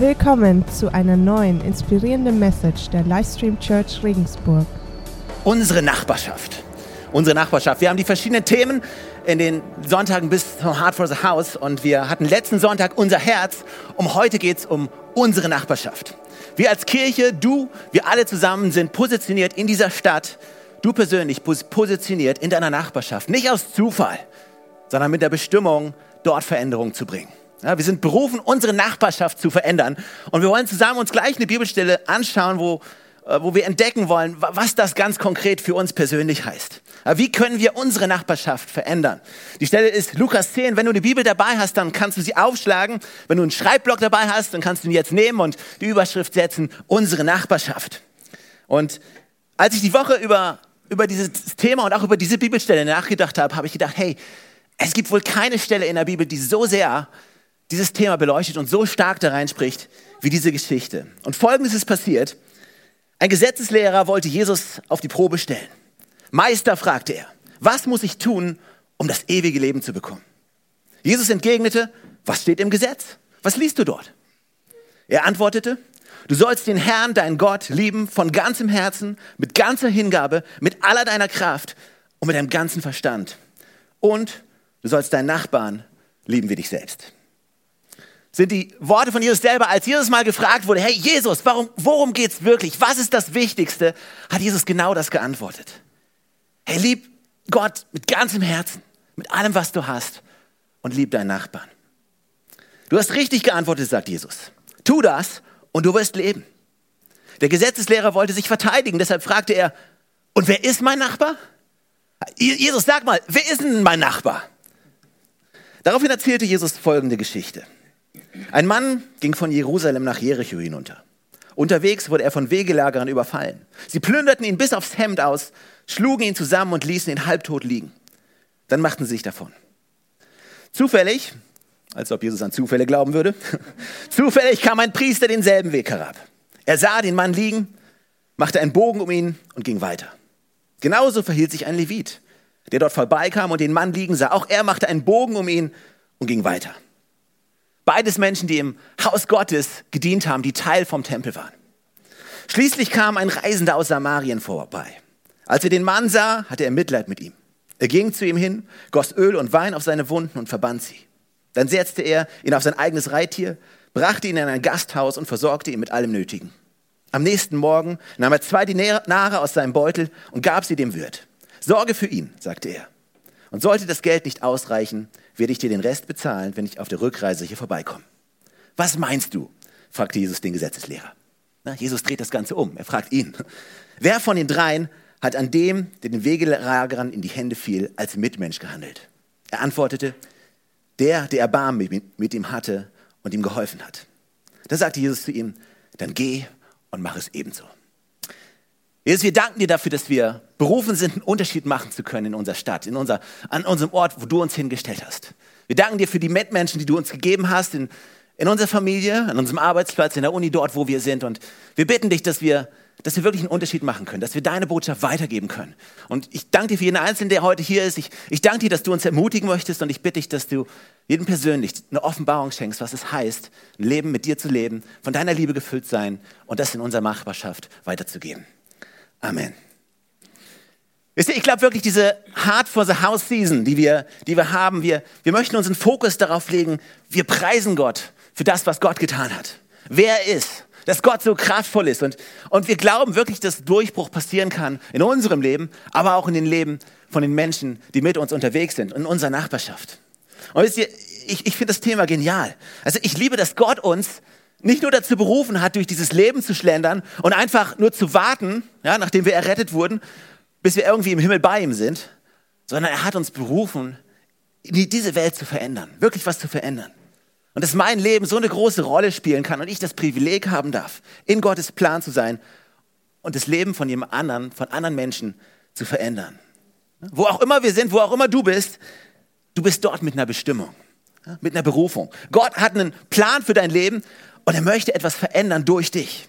Willkommen zu einer neuen inspirierenden Message der Livestream Church Regensburg. Unsere Nachbarschaft. Unsere Nachbarschaft. Wir haben die verschiedenen Themen in den Sonntagen bis zum Heart for the House und wir hatten letzten Sonntag unser Herz. Um heute geht es um unsere Nachbarschaft. Wir als Kirche, du, wir alle zusammen sind positioniert in dieser Stadt. Du persönlich positioniert in deiner Nachbarschaft. Nicht aus Zufall, sondern mit der Bestimmung, dort Veränderung zu bringen. Ja, wir sind berufen, unsere Nachbarschaft zu verändern. Und wir wollen zusammen uns gleich eine Bibelstelle anschauen, wo, äh, wo wir entdecken wollen, was das ganz konkret für uns persönlich heißt. Wie können wir unsere Nachbarschaft verändern? Die Stelle ist Lukas 10. Wenn du eine Bibel dabei hast, dann kannst du sie aufschlagen. Wenn du einen Schreibblock dabei hast, dann kannst du ihn jetzt nehmen und die Überschrift setzen, unsere Nachbarschaft. Und als ich die Woche über, über dieses Thema und auch über diese Bibelstelle nachgedacht habe, habe ich gedacht, hey, es gibt wohl keine Stelle in der Bibel, die so sehr dieses Thema beleuchtet und so stark da reinspricht wie diese Geschichte. Und folgendes ist passiert. Ein Gesetzeslehrer wollte Jesus auf die Probe stellen. Meister, fragte er, was muss ich tun, um das ewige Leben zu bekommen? Jesus entgegnete, was steht im Gesetz? Was liest du dort? Er antwortete, du sollst den Herrn, deinen Gott, lieben von ganzem Herzen, mit ganzer Hingabe, mit aller deiner Kraft und mit deinem ganzen Verstand. Und du sollst deinen Nachbarn lieben wie dich selbst sind die Worte von Jesus selber, als Jesus mal gefragt wurde, hey Jesus, warum, worum geht's wirklich? Was ist das Wichtigste? Hat Jesus genau das geantwortet. Hey, lieb Gott mit ganzem Herzen, mit allem, was du hast und lieb deinen Nachbarn. Du hast richtig geantwortet, sagt Jesus. Tu das und du wirst leben. Der Gesetzeslehrer wollte sich verteidigen, deshalb fragte er, und wer ist mein Nachbar? Jesus, sag mal, wer ist denn mein Nachbar? Daraufhin erzählte Jesus folgende Geschichte. Ein Mann ging von Jerusalem nach Jericho hinunter. Unterwegs wurde er von Wegelagerern überfallen. Sie plünderten ihn bis aufs Hemd aus, schlugen ihn zusammen und ließen ihn halbtot liegen. Dann machten sie sich davon. Zufällig, als ob Jesus an Zufälle glauben würde, zufällig kam ein Priester denselben Weg herab. Er sah den Mann liegen, machte einen Bogen um ihn und ging weiter. Genauso verhielt sich ein Levit, der dort vorbeikam und den Mann liegen sah. Auch er machte einen Bogen um ihn und ging weiter. Beides Menschen, die im Haus Gottes gedient haben, die Teil vom Tempel waren. Schließlich kam ein Reisender aus Samarien vorbei. Als er den Mann sah, hatte er Mitleid mit ihm. Er ging zu ihm hin, goss Öl und Wein auf seine Wunden und verband sie. Dann setzte er ihn auf sein eigenes Reittier, brachte ihn in ein Gasthaus und versorgte ihn mit allem Nötigen. Am nächsten Morgen nahm er zwei Dinare aus seinem Beutel und gab sie dem Wirt. Sorge für ihn, sagte er. Und sollte das Geld nicht ausreichen, werde ich dir den Rest bezahlen, wenn ich auf der Rückreise hier vorbeikomme. Was meinst du? fragte Jesus den Gesetzeslehrer. Na, Jesus dreht das Ganze um. Er fragt ihn. Wer von den dreien hat an dem, der den Wegelagerern in die Hände fiel, als Mitmensch gehandelt? Er antwortete, der, der Erbarmen mit ihm hatte und ihm geholfen hat. Da sagte Jesus zu ihm, dann geh und mach es ebenso. Jesus, wir danken dir dafür, dass wir berufen sind, einen Unterschied machen zu können in unserer Stadt, in unser, an unserem Ort, wo du uns hingestellt hast. Wir danken dir für die Mitmenschen, die du uns gegeben hast, in, in unserer Familie, an unserem Arbeitsplatz, in der Uni, dort, wo wir sind. Und wir bitten dich, dass wir, dass wir wirklich einen Unterschied machen können, dass wir deine Botschaft weitergeben können. Und ich danke dir für jeden Einzelnen, der heute hier ist. Ich, ich danke dir, dass du uns ermutigen möchtest und ich bitte dich, dass du jedem persönlich eine Offenbarung schenkst, was es heißt, ein Leben mit dir zu leben, von deiner Liebe gefüllt sein und das in unserer Machbarschaft weiterzugeben. Amen. Wisst ihr, ich glaube wirklich, diese Hard for the House Season, die wir, die wir haben, wir, wir möchten unseren Fokus darauf legen, wir preisen Gott für das, was Gott getan hat. Wer er ist, dass Gott so kraftvoll ist. Und, und wir glauben wirklich, dass Durchbruch passieren kann in unserem Leben, aber auch in den Leben von den Menschen, die mit uns unterwegs sind, in unserer Nachbarschaft. Und wisst ihr, ich, ich finde das Thema genial. Also ich liebe, dass Gott uns nicht nur dazu berufen hat, durch dieses Leben zu schlendern und einfach nur zu warten, ja, nachdem wir errettet wurden, bis wir irgendwie im Himmel bei ihm sind, sondern er hat uns berufen, diese Welt zu verändern, wirklich was zu verändern. Und dass mein Leben so eine große Rolle spielen kann und ich das Privileg haben darf, in Gottes Plan zu sein und das Leben von jemand anderen, von anderen Menschen zu verändern. Wo auch immer wir sind, wo auch immer du bist, du bist dort mit einer Bestimmung, mit einer Berufung. Gott hat einen Plan für dein Leben und er möchte etwas verändern durch dich.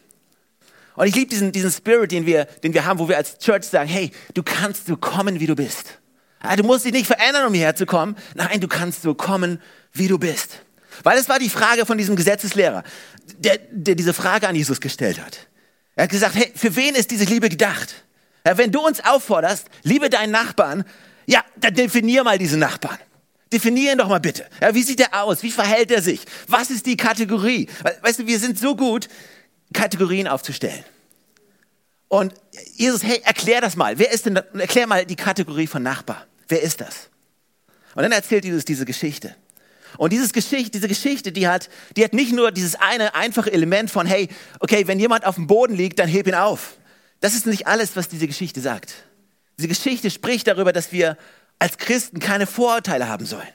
Und ich liebe diesen, diesen Spirit, den wir, den wir haben, wo wir als Church sagen, hey, du kannst so kommen, wie du bist. Ja, du musst dich nicht verändern, um hierher zu kommen. Nein, du kannst so kommen, wie du bist. Weil es war die Frage von diesem Gesetzeslehrer, der, der diese Frage an Jesus gestellt hat. Er hat gesagt, hey, für wen ist diese Liebe gedacht? Wenn du uns aufforderst, liebe deinen Nachbarn, ja, dann definier mal diesen Nachbarn. Definieren doch mal bitte. Ja, wie sieht er aus? Wie verhält er sich? Was ist die Kategorie? Weißt du, wir sind so gut, Kategorien aufzustellen. Und Jesus, hey, erklär das mal. Wer ist denn, erklär mal die Kategorie von Nachbar. Wer ist das? Und dann erzählt Jesus diese Geschichte. Und dieses Geschichte, diese Geschichte, die hat, die hat nicht nur dieses eine einfache Element von, hey, okay, wenn jemand auf dem Boden liegt, dann heb ihn auf. Das ist nicht alles, was diese Geschichte sagt. Diese Geschichte spricht darüber, dass wir als Christen keine Vorurteile haben sollen.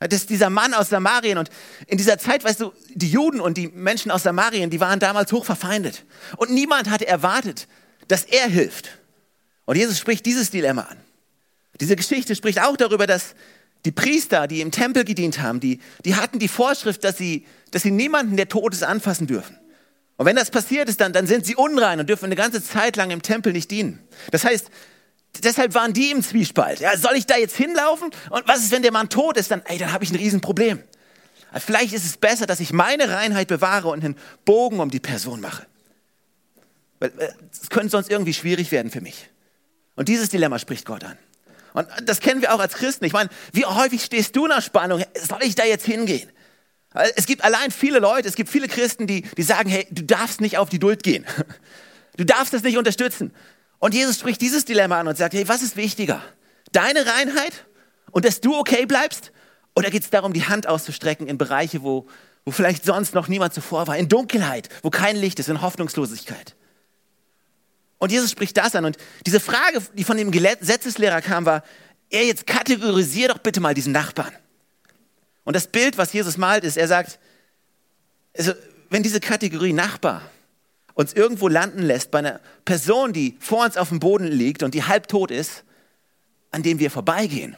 Das ist dieser Mann aus Samarien und in dieser Zeit, weißt du, die Juden und die Menschen aus Samarien, die waren damals hoch verfeindet. Und niemand hatte erwartet, dass er hilft. Und Jesus spricht dieses Dilemma an. Diese Geschichte spricht auch darüber, dass die Priester, die im Tempel gedient haben, die, die hatten die Vorschrift, dass sie, dass sie niemanden, der tot ist, anfassen dürfen. Und wenn das passiert ist, dann, dann sind sie unrein und dürfen eine ganze Zeit lang im Tempel nicht dienen. Das heißt, deshalb waren die im Zwiespalt. Ja, soll ich da jetzt hinlaufen? Und was ist, wenn der Mann tot ist? Dann, dann habe ich ein Riesenproblem. Vielleicht ist es besser, dass ich meine Reinheit bewahre und einen Bogen um die Person mache. Weil äh, es könnte sonst irgendwie schwierig werden für mich. Und dieses Dilemma spricht Gott an. Und das kennen wir auch als Christen. Ich meine, wie häufig stehst du in der Spannung? Soll ich da jetzt hingehen? Es gibt allein viele Leute, es gibt viele Christen, die, die sagen, hey, du darfst nicht auf die Duld gehen. Du darfst das nicht unterstützen. Und Jesus spricht dieses Dilemma an und sagt, hey, was ist wichtiger? Deine Reinheit und dass du okay bleibst? Oder geht es darum, die Hand auszustrecken in Bereiche, wo, wo vielleicht sonst noch niemand zuvor war? In Dunkelheit, wo kein Licht ist, in Hoffnungslosigkeit. Und Jesus spricht das an. Und diese Frage, die von dem Gesetzeslehrer kam, war, er jetzt kategorisier doch bitte mal diesen Nachbarn. Und das Bild, was Jesus malt, ist, er sagt, also, wenn diese Kategorie Nachbar uns irgendwo landen lässt bei einer Person, die vor uns auf dem Boden liegt und die halbtot ist, an dem wir vorbeigehen,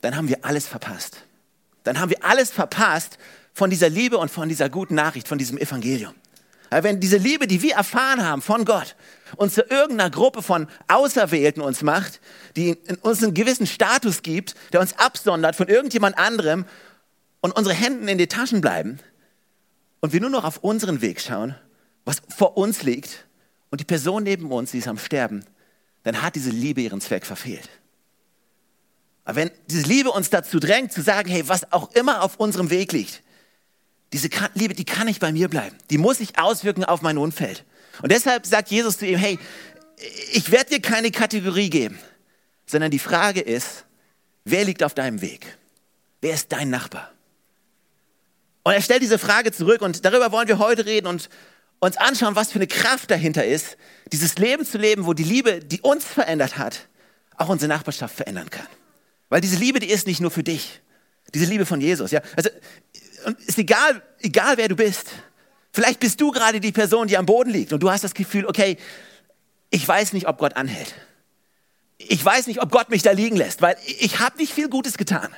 dann haben wir alles verpasst. Dann haben wir alles verpasst von dieser Liebe und von dieser guten Nachricht, von diesem Evangelium. Wenn diese Liebe, die wir erfahren haben von Gott, uns zu irgendeiner Gruppe von Auserwählten uns macht, die uns einen gewissen Status gibt, der uns absondert von irgendjemand anderem und unsere Hände in die Taschen bleiben und wir nur noch auf unseren Weg schauen, was vor uns liegt und die Person neben uns, die ist am Sterben, dann hat diese Liebe ihren Zweck verfehlt. Aber wenn diese Liebe uns dazu drängt, zu sagen, hey, was auch immer auf unserem Weg liegt, diese Liebe, die kann nicht bei mir bleiben. Die muss sich auswirken auf mein Umfeld. Und deshalb sagt Jesus zu ihm, hey, ich werde dir keine Kategorie geben, sondern die Frage ist, wer liegt auf deinem Weg? Wer ist dein Nachbar? Und er stellt diese Frage zurück und darüber wollen wir heute reden und uns anschauen, was für eine Kraft dahinter ist, dieses Leben zu leben, wo die Liebe, die uns verändert hat, auch unsere Nachbarschaft verändern kann. Weil diese Liebe, die ist nicht nur für dich. Diese Liebe von Jesus, ja. Also, ist egal, egal wer du bist. Vielleicht bist du gerade die Person, die am Boden liegt und du hast das Gefühl, okay, ich weiß nicht, ob Gott anhält. Ich weiß nicht, ob Gott mich da liegen lässt, weil ich habe nicht viel Gutes getan.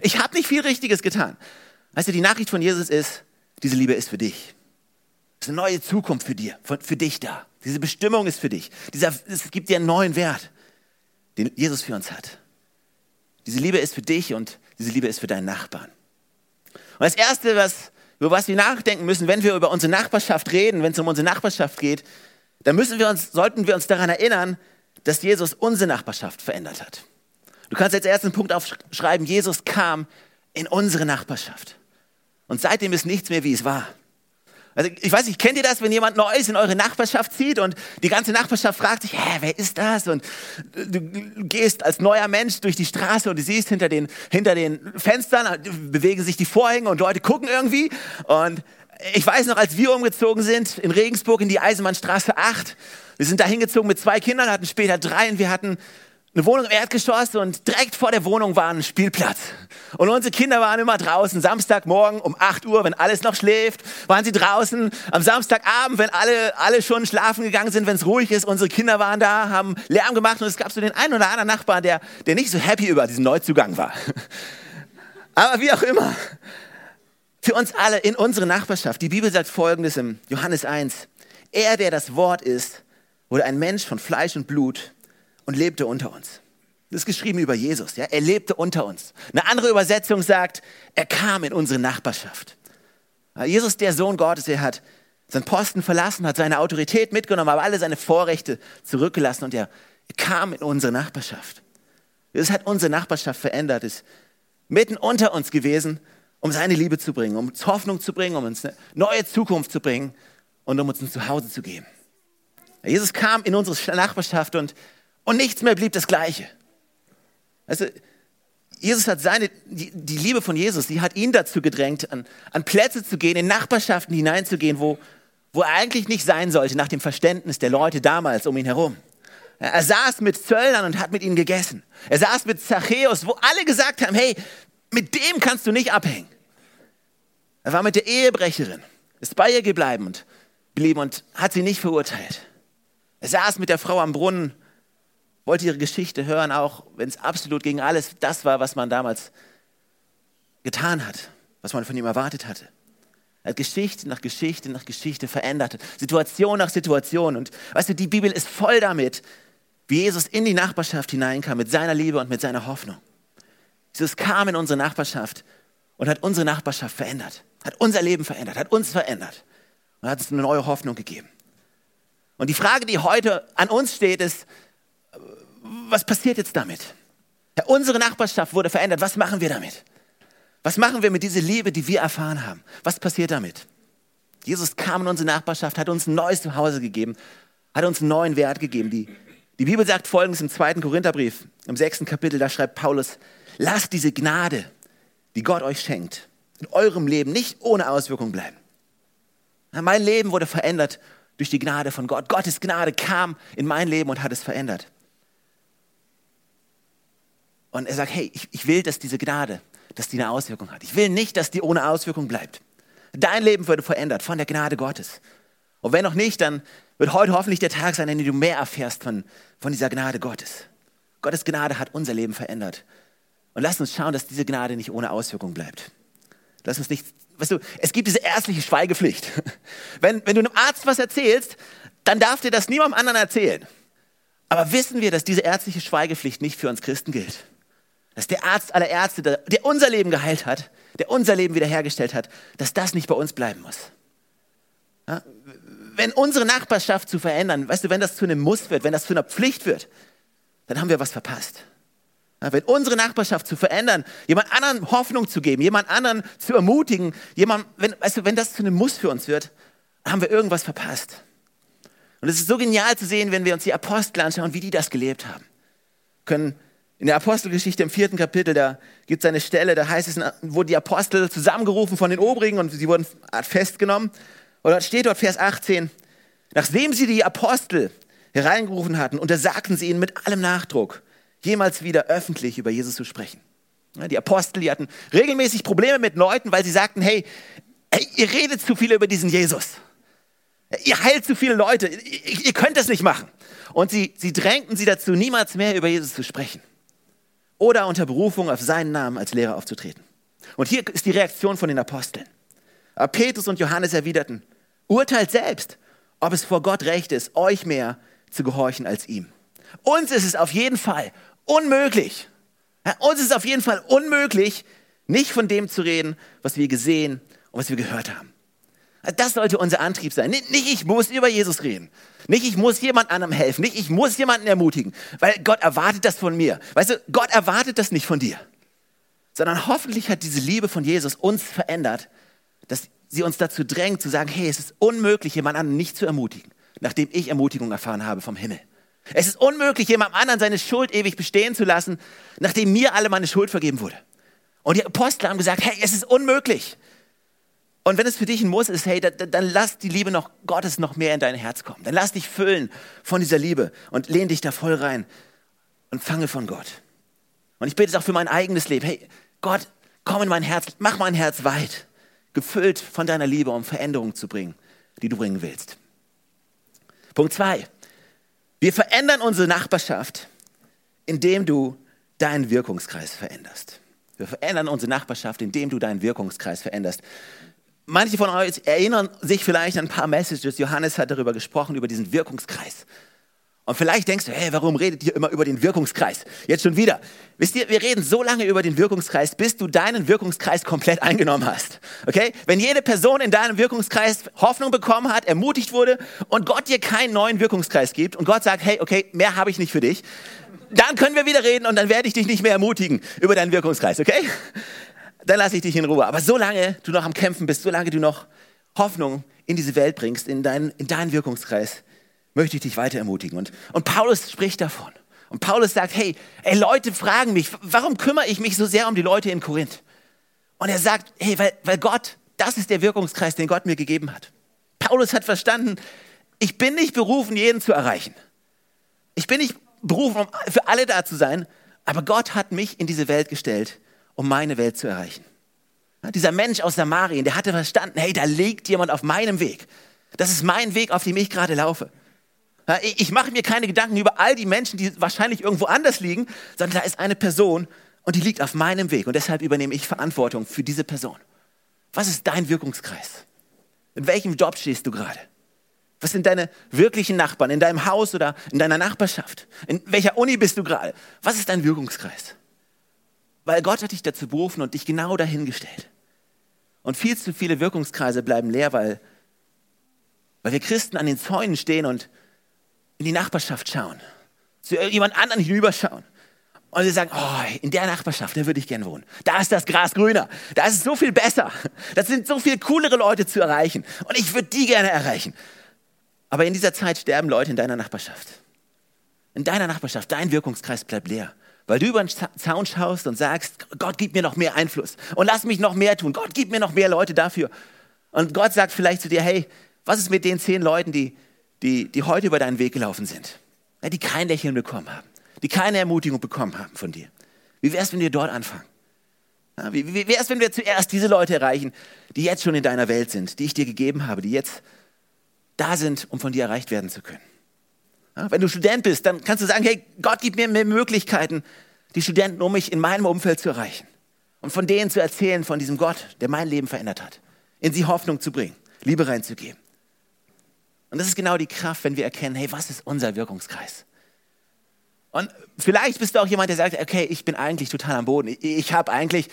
Ich habe nicht viel Richtiges getan. Weißt du, die Nachricht von Jesus ist, diese Liebe ist für dich. Ist eine neue Zukunft für dir, für dich da. Diese Bestimmung ist für dich. Dieser, es gibt dir einen neuen Wert, den Jesus für uns hat. Diese Liebe ist für dich und diese Liebe ist für deinen Nachbarn. Und das Erste, was über was wir nachdenken müssen, wenn wir über unsere Nachbarschaft reden, wenn es um unsere Nachbarschaft geht, dann müssen wir uns, sollten wir uns daran erinnern, dass Jesus unsere Nachbarschaft verändert hat. Du kannst als ersten Punkt aufschreiben, Jesus kam in unsere Nachbarschaft. Und seitdem ist nichts mehr, wie es war. Also ich weiß nicht, kennt ihr das, wenn jemand Neues in eure Nachbarschaft zieht und die ganze Nachbarschaft fragt sich, hä, wer ist das? Und du gehst als neuer Mensch durch die Straße und du siehst hinter den, hinter den Fenstern, bewegen sich die Vorhänge und Leute gucken irgendwie. Und ich weiß noch, als wir umgezogen sind in Regensburg in die Eisenbahnstraße 8, wir sind da hingezogen mit zwei Kindern, hatten später drei und wir hatten eine Wohnung im Erdgeschoss und direkt vor der Wohnung war ein Spielplatz. Und unsere Kinder waren immer draußen. Samstagmorgen um 8 Uhr, wenn alles noch schläft, waren sie draußen. Am Samstagabend, wenn alle, alle schon schlafen gegangen sind, wenn es ruhig ist, unsere Kinder waren da, haben Lärm gemacht und es gab so den einen oder anderen Nachbarn, der, der nicht so happy über diesen Neuzugang war. Aber wie auch immer. Für uns alle in unserer Nachbarschaft. Die Bibel sagt Folgendes im Johannes 1. Er, der das Wort ist, wurde ein Mensch von Fleisch und Blut und lebte unter uns. Das ist geschrieben über Jesus. Ja? Er lebte unter uns. Eine andere Übersetzung sagt, er kam in unsere Nachbarschaft. Jesus, der Sohn Gottes, er hat seinen Posten verlassen, hat seine Autorität mitgenommen, aber alle seine Vorrechte zurückgelassen und er, kam in unsere Nachbarschaft. Jesus hat unsere Nachbarschaft verändert, ist mitten unter uns gewesen, um seine Liebe zu bringen, um uns Hoffnung zu bringen, um uns eine neue Zukunft zu bringen und um uns ein Zuhause zu geben. Jesus kam in unsere Nachbarschaft und, und nichts mehr blieb das Gleiche. Also, Jesus hat seine, die, die, Liebe von Jesus, die hat ihn dazu gedrängt, an, an Plätze zu gehen, in Nachbarschaften hineinzugehen, wo, wo er eigentlich nicht sein sollte, nach dem Verständnis der Leute damals um ihn herum. Er saß mit Zöllnern und hat mit ihnen gegessen. Er saß mit Zachäus, wo alle gesagt haben, hey, mit dem kannst du nicht abhängen. Er war mit der Ehebrecherin, ist bei ihr geblieben und, geblieben und hat sie nicht verurteilt. Er saß mit der Frau am Brunnen wollte ihre Geschichte hören, auch wenn es absolut gegen alles das war, was man damals getan hat, was man von ihm erwartet hatte. Er hat Geschichte nach Geschichte nach Geschichte verändert, Situation nach Situation. Und weißt du, die Bibel ist voll damit, wie Jesus in die Nachbarschaft hineinkam mit seiner Liebe und mit seiner Hoffnung. Jesus kam in unsere Nachbarschaft und hat unsere Nachbarschaft verändert, hat unser Leben verändert, hat uns verändert und hat uns eine neue Hoffnung gegeben. Und die Frage, die heute an uns steht, ist, was passiert jetzt damit? Ja, unsere Nachbarschaft wurde verändert. Was machen wir damit? Was machen wir mit dieser Liebe, die wir erfahren haben? Was passiert damit? Jesus kam in unsere Nachbarschaft, hat uns ein neues Zuhause gegeben, hat uns einen neuen Wert gegeben. Die, die Bibel sagt folgendes im zweiten Korintherbrief, im sechsten Kapitel, da schreibt Paulus, lasst diese Gnade, die Gott euch schenkt, in eurem Leben nicht ohne Auswirkung bleiben. Mein Leben wurde verändert durch die Gnade von Gott. Gottes Gnade kam in mein Leben und hat es verändert. Und er sagt, hey, ich, ich will, dass diese Gnade, dass die eine Auswirkung hat. Ich will nicht, dass die ohne Auswirkung bleibt. Dein Leben wird verändert von der Gnade Gottes. Und wenn noch nicht, dann wird heute hoffentlich der Tag sein, an dem du mehr erfährst von, von dieser Gnade Gottes. Gottes Gnade hat unser Leben verändert. Und lass uns schauen, dass diese Gnade nicht ohne Auswirkung bleibt. Lass uns nicht, weißt du, es gibt diese ärztliche Schweigepflicht. Wenn, wenn du einem Arzt was erzählst, dann darf dir das niemandem anderen erzählen. Aber wissen wir, dass diese ärztliche Schweigepflicht nicht für uns Christen gilt? Dass der Arzt aller Ärzte, der unser Leben geheilt hat, der unser Leben wiederhergestellt hat, dass das nicht bei uns bleiben muss. Ja? Wenn unsere Nachbarschaft zu verändern, weißt du, wenn das zu einem Muss wird, wenn das zu einer Pflicht wird, dann haben wir was verpasst. Ja, wenn unsere Nachbarschaft zu verändern, jemand anderen Hoffnung zu geben, jemand anderen zu ermutigen, jemand, wenn, weißt du, wenn das zu einem Muss für uns wird, haben wir irgendwas verpasst. Und es ist so genial zu sehen, wenn wir uns die Apostel anschauen, wie die das gelebt haben. Können in der Apostelgeschichte im vierten Kapitel, da gibt es eine Stelle, da heißt es, wurden die Apostel zusammengerufen von den Obrigen und sie wurden festgenommen. Und dort steht dort Vers 18, nachdem sie die Apostel hereingerufen hatten, untersagten sie ihnen mit allem Nachdruck, jemals wieder öffentlich über Jesus zu sprechen. Die Apostel, die hatten regelmäßig Probleme mit Leuten, weil sie sagten, hey, ihr redet zu viel über diesen Jesus. Ihr heilt zu viele Leute, ihr, ihr könnt das nicht machen. Und sie, sie drängten sie dazu, niemals mehr über Jesus zu sprechen oder unter Berufung auf seinen Namen als Lehrer aufzutreten. Und hier ist die Reaktion von den Aposteln. Petrus und Johannes erwiderten, urteilt selbst, ob es vor Gott recht ist, euch mehr zu gehorchen als ihm. Uns ist es auf jeden Fall unmöglich. Uns ist es auf jeden Fall unmöglich, nicht von dem zu reden, was wir gesehen und was wir gehört haben. Das sollte unser Antrieb sein. Nicht, ich muss über Jesus reden. Nicht ich muss jemand anderem helfen. Nicht ich muss jemanden ermutigen. Weil Gott erwartet das von mir. Weißt du, Gott erwartet das nicht von dir. Sondern hoffentlich hat diese Liebe von Jesus uns verändert, dass sie uns dazu drängt zu sagen, hey, es ist unmöglich, jemand anderen nicht zu ermutigen, nachdem ich Ermutigung erfahren habe vom Himmel. Es ist unmöglich, jemand anderen seine Schuld ewig bestehen zu lassen, nachdem mir alle meine Schuld vergeben wurde. Und die Apostel haben gesagt, hey, es ist unmöglich. Und wenn es für dich ein Muss ist, hey, dann, dann, lass die Liebe noch Gottes noch mehr in dein Herz kommen. Dann lass dich füllen von dieser Liebe und lehn dich da voll rein und fange von Gott. Und ich bete es auch für mein eigenes Leben. Hey, Gott, komm in mein Herz, mach mein Herz weit, gefüllt von deiner Liebe, um Veränderungen zu bringen, die du bringen willst. Punkt zwei. Wir verändern unsere Nachbarschaft, indem du deinen Wirkungskreis veränderst. Wir verändern unsere Nachbarschaft, indem du deinen Wirkungskreis veränderst. Manche von euch erinnern sich vielleicht an ein paar Messages. Johannes hat darüber gesprochen, über diesen Wirkungskreis. Und vielleicht denkst du, hey, warum redet ihr immer über den Wirkungskreis? Jetzt schon wieder. Wisst ihr, wir reden so lange über den Wirkungskreis, bis du deinen Wirkungskreis komplett eingenommen hast. Okay? Wenn jede Person in deinem Wirkungskreis Hoffnung bekommen hat, ermutigt wurde und Gott dir keinen neuen Wirkungskreis gibt und Gott sagt, hey, okay, mehr habe ich nicht für dich, dann können wir wieder reden und dann werde ich dich nicht mehr ermutigen über deinen Wirkungskreis, okay? Dann lasse ich dich in Ruhe. Aber solange du noch am Kämpfen bist, solange du noch Hoffnung in diese Welt bringst, in deinen, in deinen Wirkungskreis, möchte ich dich weiter ermutigen. Und, und Paulus spricht davon. Und Paulus sagt, hey, ey, Leute fragen mich, warum kümmere ich mich so sehr um die Leute in Korinth? Und er sagt, hey, weil, weil Gott, das ist der Wirkungskreis, den Gott mir gegeben hat. Paulus hat verstanden, ich bin nicht berufen, jeden zu erreichen. Ich bin nicht berufen, um für alle da zu sein, aber Gott hat mich in diese Welt gestellt, um meine Welt zu erreichen. Dieser Mensch aus Samarien, der hatte verstanden, hey, da liegt jemand auf meinem Weg. Das ist mein Weg, auf dem ich gerade laufe. Ich mache mir keine Gedanken über all die Menschen, die wahrscheinlich irgendwo anders liegen, sondern da ist eine Person und die liegt auf meinem Weg und deshalb übernehme ich Verantwortung für diese Person. Was ist dein Wirkungskreis? In welchem Job stehst du gerade? Was sind deine wirklichen Nachbarn in deinem Haus oder in deiner Nachbarschaft? In welcher Uni bist du gerade? Was ist dein Wirkungskreis? Weil Gott hat dich dazu berufen und dich genau dahingestellt. Und viel zu viele Wirkungskreise bleiben leer, weil, weil wir Christen an den Zäunen stehen und in die Nachbarschaft schauen, zu jemand anderen hinüberschauen. Und sie sagen, oh, in der Nachbarschaft, da würde ich gern wohnen. Da ist das Gras grüner. Da ist es so viel besser. Das sind so viel coolere Leute zu erreichen. Und ich würde die gerne erreichen. Aber in dieser Zeit sterben Leute in deiner Nachbarschaft. In deiner Nachbarschaft, dein Wirkungskreis bleibt leer. Weil du über den Zaun schaust und sagst, Gott, gib mir noch mehr Einfluss. Und lass mich noch mehr tun. Gott, gib mir noch mehr Leute dafür. Und Gott sagt vielleicht zu dir, hey, was ist mit den zehn Leuten, die die, die heute über deinen Weg gelaufen sind, die kein Lächeln bekommen haben, die keine Ermutigung bekommen haben von dir. Wie wäre es, wenn wir dort anfangen? Wie, wie wäre es, wenn wir zuerst diese Leute erreichen, die jetzt schon in deiner Welt sind, die ich dir gegeben habe, die jetzt da sind, um von dir erreicht werden zu können? Wenn du Student bist, dann kannst du sagen, hey, Gott gibt mir mehr Möglichkeiten, die Studenten um mich in meinem Umfeld zu erreichen und von denen zu erzählen, von diesem Gott, der mein Leben verändert hat, in sie Hoffnung zu bringen, Liebe reinzugeben. Und das ist genau die Kraft, wenn wir erkennen, hey, was ist unser Wirkungskreis? Und vielleicht bist du auch jemand, der sagt, okay, ich bin eigentlich total am Boden. Ich, ich habe eigentlich,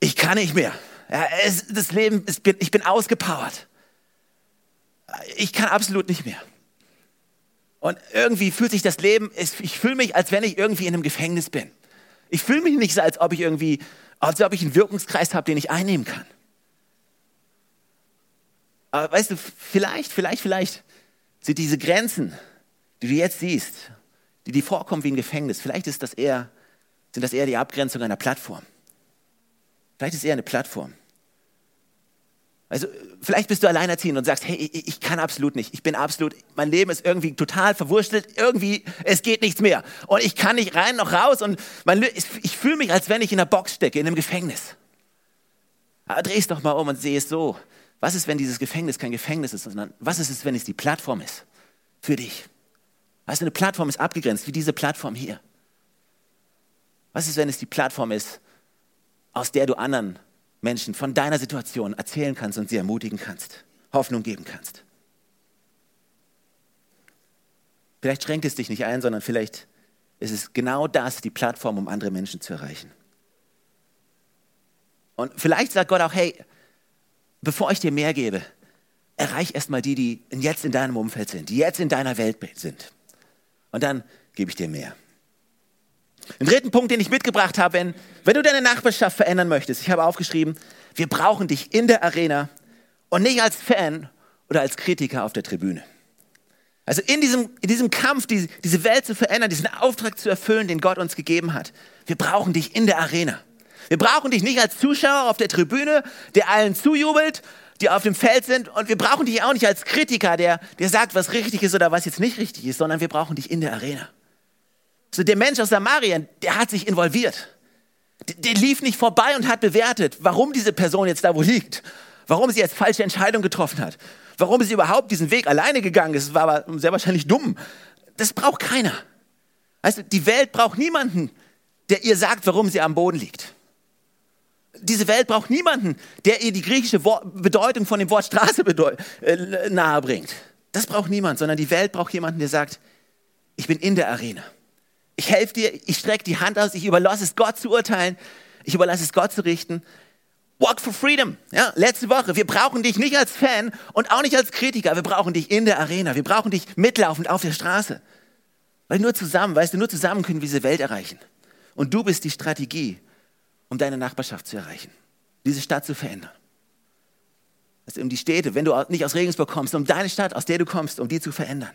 ich kann nicht mehr. Ja, es, das Leben, es, ich bin ausgepowert. Ich kann absolut nicht mehr. Und irgendwie fühlt sich das Leben, ich fühle mich, als wenn ich irgendwie in einem Gefängnis bin. Ich fühle mich nicht so, als ob ich irgendwie, als ob ich einen Wirkungskreis habe, den ich einnehmen kann. Aber weißt du, vielleicht, vielleicht, vielleicht sind diese Grenzen, die du jetzt siehst, die dir vorkommen wie ein Gefängnis, vielleicht ist das eher, sind das eher die Abgrenzung einer Plattform. Vielleicht ist es eher eine Plattform. Also vielleicht bist du alleinerziehend und sagst, hey, ich, ich, kann absolut nicht. Ich bin absolut, mein Leben ist irgendwie total verwurstelt. Irgendwie, es geht nichts mehr. Und ich kann nicht rein noch raus. Und mein, ich, fühle mich, als wenn ich in einer Box stecke, in einem Gefängnis. Aber dreh es doch mal um und sehe es so. Was ist, wenn dieses Gefängnis kein Gefängnis ist, sondern was ist es, wenn es die Plattform ist für dich? Weißt du, eine Plattform ist abgegrenzt, wie diese Plattform hier. Was ist, wenn es die Plattform ist, aus der du anderen Menschen von deiner Situation erzählen kannst und sie ermutigen kannst, Hoffnung geben kannst? Vielleicht schränkt es dich nicht ein, sondern vielleicht ist es genau das, die Plattform, um andere Menschen zu erreichen. Und vielleicht sagt Gott auch, hey, bevor ich dir mehr gebe, erreich erstmal die, die jetzt in deinem Umfeld sind, die jetzt in deiner Welt sind. Und dann gebe ich dir mehr. Den dritten Punkt, den ich mitgebracht habe, wenn, wenn du deine Nachbarschaft verändern möchtest, ich habe aufgeschrieben, wir brauchen dich in der Arena und nicht als Fan oder als Kritiker auf der Tribüne. Also in diesem, in diesem Kampf, die, diese Welt zu verändern, diesen Auftrag zu erfüllen, den Gott uns gegeben hat, wir brauchen dich in der Arena. Wir brauchen dich nicht als Zuschauer auf der Tribüne, der allen zujubelt, die auf dem Feld sind. Und wir brauchen dich auch nicht als Kritiker, der, der sagt, was richtig ist oder was jetzt nicht richtig ist, sondern wir brauchen dich in der Arena. So der Mensch aus Samarien, der hat sich involviert. Der, der lief nicht vorbei und hat bewertet, warum diese Person jetzt da wo liegt. Warum sie jetzt falsche Entscheidungen getroffen hat. Warum sie überhaupt diesen Weg alleine gegangen ist. War aber sehr wahrscheinlich dumm. Das braucht keiner. Also die Welt braucht niemanden, der ihr sagt, warum sie am Boden liegt diese Welt braucht niemanden, der ihr die griechische Bedeutung von dem Wort Straße äh, nahe bringt. Das braucht niemand, sondern die Welt braucht jemanden, der sagt, Ich bin in der Arena. Ich helfe dir, ich strecke die Hand aus, ich überlasse es Gott zu urteilen, ich überlasse es Gott zu richten. Walk for Freedom. Ja, letzte Woche. Wir brauchen dich nicht als Fan und auch nicht als Kritiker. Wir brauchen dich in der Arena. Wir brauchen dich mitlaufend auf der Straße. Weil nur zusammen, weißt du, nur zusammen können wir diese Welt erreichen. Und du bist die Strategie, um deine Nachbarschaft zu erreichen, diese Stadt zu verändern. Also um die Städte, wenn du nicht aus Regensburg kommst, um deine Stadt, aus der du kommst, um die zu verändern.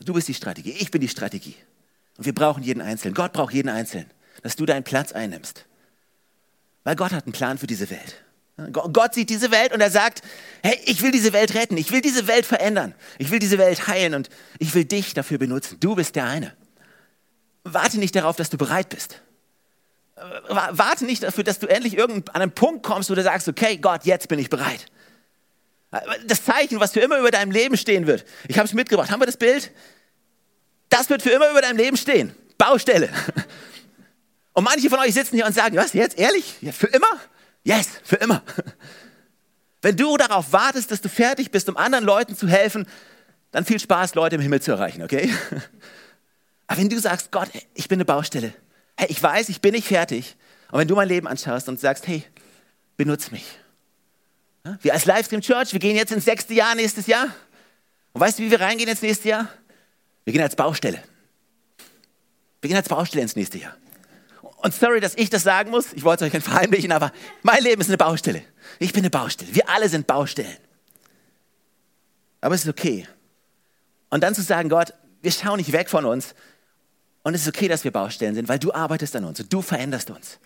Du bist die Strategie, ich bin die Strategie. Und wir brauchen jeden Einzelnen. Gott braucht jeden Einzelnen, dass du deinen Platz einnimmst. Weil Gott hat einen Plan für diese Welt. Gott sieht diese Welt und er sagt, hey, ich will diese Welt retten, ich will diese Welt verändern, ich will diese Welt heilen und ich will dich dafür benutzen. Du bist der eine. Warte nicht darauf, dass du bereit bist. Warte nicht dafür, dass du endlich an einen Punkt kommst, wo du sagst, okay, Gott, jetzt bin ich bereit. Das Zeichen, was für immer über deinem Leben stehen wird. Ich habe es mitgebracht. Haben wir das Bild? Das wird für immer über deinem Leben stehen. Baustelle. Und manche von euch sitzen hier und sagen, was, jetzt, ehrlich? Ja, für immer? Yes, für immer. Wenn du darauf wartest, dass du fertig bist, um anderen Leuten zu helfen, dann viel Spaß, Leute im Himmel zu erreichen, okay? Aber wenn du sagst, Gott, ich bin eine Baustelle, hey, ich weiß, ich bin nicht fertig. Und wenn du mein Leben anschaust und sagst, hey, benutz mich. Wir als Livestream Church, wir gehen jetzt ins sechste Jahr nächstes Jahr. Und weißt du, wie wir reingehen ins nächste Jahr? Wir gehen als Baustelle. Wir gehen als Baustelle ins nächste Jahr. Und sorry, dass ich das sagen muss, ich wollte es euch nicht verheimlichen, aber mein Leben ist eine Baustelle. Ich bin eine Baustelle. Wir alle sind Baustellen. Aber es ist okay. Und dann zu sagen, Gott, wir schauen nicht weg von uns. Und es ist okay, dass wir Baustellen sind, weil du arbeitest an uns und du veränderst uns.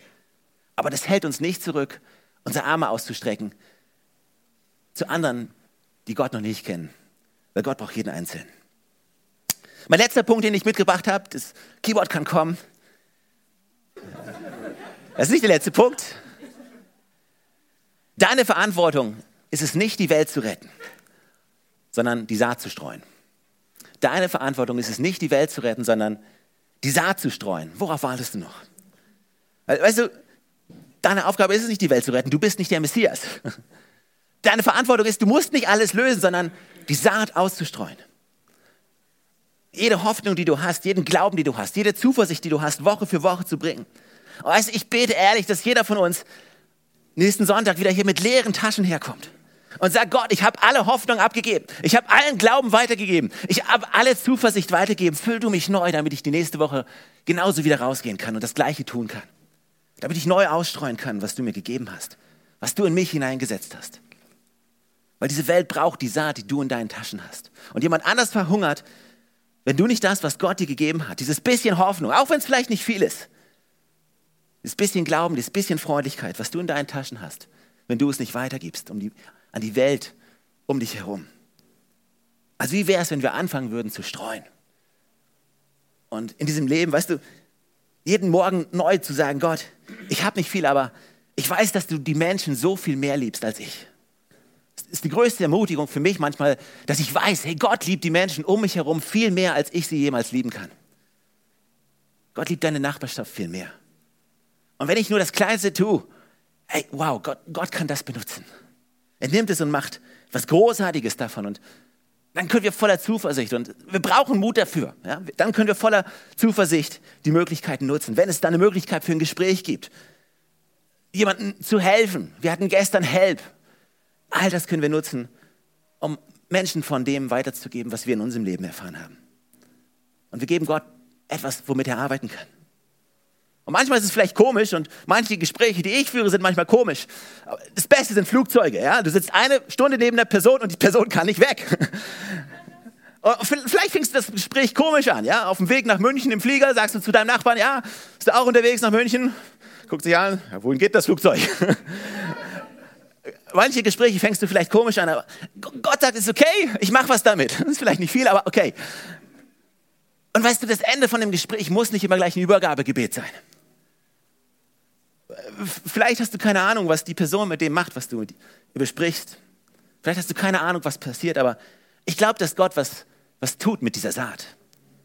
Aber das hält uns nicht zurück, unsere Arme auszustrecken zu anderen, die Gott noch nicht kennen. Weil Gott braucht jeden Einzelnen. Mein letzter Punkt, den ich mitgebracht habe, das Keyboard kann kommen. Das ist nicht der letzte Punkt. Deine Verantwortung ist es nicht, die Welt zu retten, sondern die Saat zu streuen. Deine Verantwortung ist es nicht, die Welt zu retten, sondern die Saat zu streuen. Worauf wartest du noch? Weißt du, deine Aufgabe ist es nicht, die Welt zu retten. Du bist nicht der Messias. Deine Verantwortung ist, du musst nicht alles lösen, sondern die Saat auszustreuen. Jede Hoffnung, die du hast, jeden Glauben, die du hast, jede Zuversicht, die du hast, Woche für Woche zu bringen. Und weißt ich bete ehrlich, dass jeder von uns nächsten Sonntag wieder hier mit leeren Taschen herkommt und sagt, Gott, ich habe alle Hoffnung abgegeben. Ich habe allen Glauben weitergegeben. Ich habe alle Zuversicht weitergegeben. Füll du mich neu, damit ich die nächste Woche genauso wieder rausgehen kann und das Gleiche tun kann. Damit ich neu ausstreuen kann, was du mir gegeben hast, was du in mich hineingesetzt hast. Weil diese Welt braucht die Saat, die du in deinen Taschen hast. Und jemand anders verhungert, wenn du nicht das, was Gott dir gegeben hat, dieses bisschen Hoffnung, auch wenn es vielleicht nicht viel ist, dieses bisschen Glauben, dieses bisschen Freundlichkeit, was du in deinen Taschen hast, wenn du es nicht weitergibst um die, an die Welt um dich herum. Also wie wäre es, wenn wir anfangen würden zu streuen? Und in diesem Leben, weißt du, jeden Morgen neu zu sagen, Gott, ich habe nicht viel, aber ich weiß, dass du die Menschen so viel mehr liebst als ich. Ist die größte Ermutigung für mich manchmal, dass ich weiß, hey, Gott liebt die Menschen um mich herum viel mehr, als ich sie jemals lieben kann. Gott liebt deine Nachbarschaft viel mehr. Und wenn ich nur das Kleinste tue, hey, wow, Gott, Gott kann das benutzen. Er nimmt es und macht was Großartiges davon. Und dann können wir voller Zuversicht, und wir brauchen Mut dafür, ja? dann können wir voller Zuversicht die Möglichkeiten nutzen. Wenn es da eine Möglichkeit für ein Gespräch gibt, jemandem zu helfen. Wir hatten gestern Help. All das können wir nutzen, um Menschen von dem weiterzugeben, was wir in unserem Leben erfahren haben. Und wir geben Gott etwas, womit er arbeiten kann. Und manchmal ist es vielleicht komisch und manche Gespräche, die ich führe, sind manchmal komisch. Das Beste sind Flugzeuge. Ja? Du sitzt eine Stunde neben der Person und die Person kann nicht weg. vielleicht fängst du das Gespräch komisch an. Ja? Auf dem Weg nach München im Flieger sagst du zu deinem Nachbarn, ja, bist du auch unterwegs nach München? Guckt sich an, ja, wohin geht das Flugzeug? Manche Gespräche fängst du vielleicht komisch an, aber Gott sagt, es ist okay, ich mache was damit. Das ist vielleicht nicht viel, aber okay. Und weißt du, das Ende von dem Gespräch muss nicht immer gleich ein Übergabegebet sein vielleicht hast du keine Ahnung, was die Person mit dem macht, was du übersprichst. Vielleicht hast du keine Ahnung, was passiert, aber ich glaube, dass Gott was, was tut mit dieser Saat.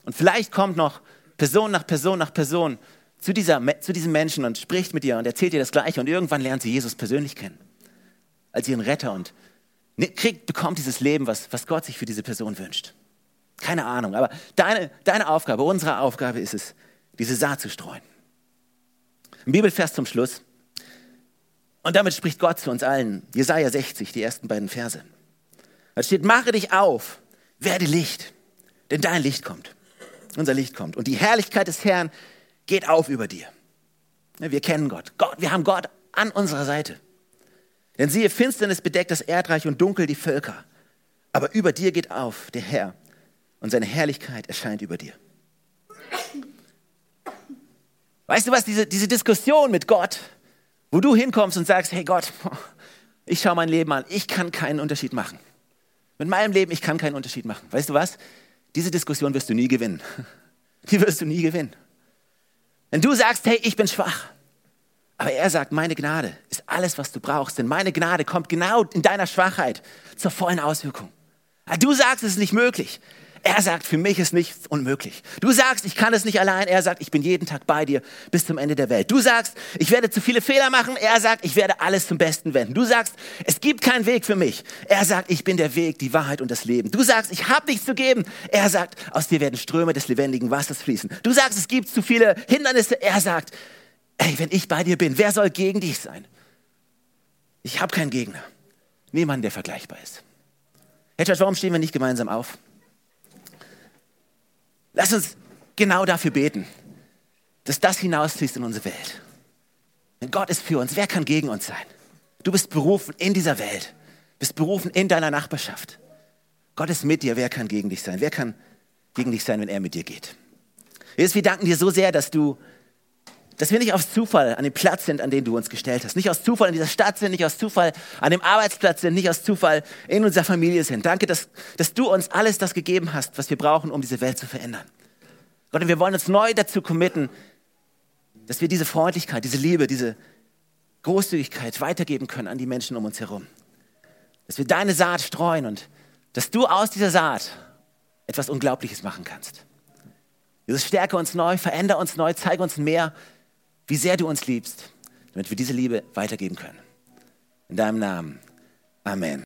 Und vielleicht kommt noch Person nach Person nach Person zu, dieser, zu diesem Menschen und spricht mit ihr und erzählt ihr das Gleiche und irgendwann lernt sie Jesus persönlich kennen. Als ihren Retter und kriegt, bekommt dieses Leben, was, was Gott sich für diese Person wünscht. Keine Ahnung, aber deine, deine Aufgabe, unsere Aufgabe ist es, diese Saat zu streuen. Ein Bibelvers zum Schluss. Und damit spricht Gott zu uns allen. Jesaja 60, die ersten beiden Verse. Da steht, mache dich auf, werde Licht, denn dein Licht kommt. Unser Licht kommt. Und die Herrlichkeit des Herrn geht auf über dir. Wir kennen Gott. Gott, wir haben Gott an unserer Seite. Denn siehe, Finsternis bedeckt das Erdreich und dunkel die Völker. Aber über dir geht auf der Herr und seine Herrlichkeit erscheint über dir. Weißt du was, diese, diese Diskussion mit Gott, wo du hinkommst und sagst, hey Gott, ich schaue mein Leben an, ich kann keinen Unterschied machen. Mit meinem Leben, ich kann keinen Unterschied machen. Weißt du was? Diese Diskussion wirst du nie gewinnen. Die wirst du nie gewinnen. Wenn du sagst, hey, ich bin schwach, aber er sagt, meine Gnade ist alles, was du brauchst, denn meine Gnade kommt genau in deiner Schwachheit zur vollen Auswirkung. Du sagst, es ist nicht möglich. Er sagt, für mich ist nichts unmöglich. Du sagst, ich kann es nicht allein. Er sagt, ich bin jeden Tag bei dir bis zum Ende der Welt. Du sagst, ich werde zu viele Fehler machen. Er sagt, ich werde alles zum Besten wenden. Du sagst, es gibt keinen Weg für mich. Er sagt, ich bin der Weg, die Wahrheit und das Leben. Du sagst, ich habe nichts zu geben. Er sagt, aus dir werden Ströme des lebendigen Wassers fließen. Du sagst, es gibt zu viele Hindernisse. Er sagt, ey, wenn ich bei dir bin, wer soll gegen dich sein? Ich habe keinen Gegner. Niemanden, der vergleichbar ist. Hey, Church, warum stehen wir nicht gemeinsam auf? Lass uns genau dafür beten, dass das hinausfließt in unsere Welt. Denn Gott ist für uns. Wer kann gegen uns sein? Du bist berufen in dieser Welt. Bist berufen in deiner Nachbarschaft. Gott ist mit dir. Wer kann gegen dich sein? Wer kann gegen dich sein, wenn er mit dir geht? Jesus, wir danken dir so sehr, dass du, dass wir nicht aus Zufall an dem Platz sind, an den du uns gestellt hast. Nicht aus Zufall in dieser Stadt sind, nicht aus Zufall an dem Arbeitsplatz sind, nicht aus Zufall in unserer Familie sind. Danke, dass, dass du uns alles das gegeben hast, was wir brauchen, um diese Welt zu verändern. Gott, und wir wollen uns neu dazu committen, dass wir diese Freundlichkeit, diese Liebe, diese Großzügigkeit weitergeben können an die Menschen um uns herum. Dass wir deine Saat streuen und dass du aus dieser Saat etwas Unglaubliches machen kannst. Jesus, stärke uns neu, verändere uns neu, zeige uns mehr, wie sehr du uns liebst, damit wir diese Liebe weitergeben können. In deinem Namen. Amen.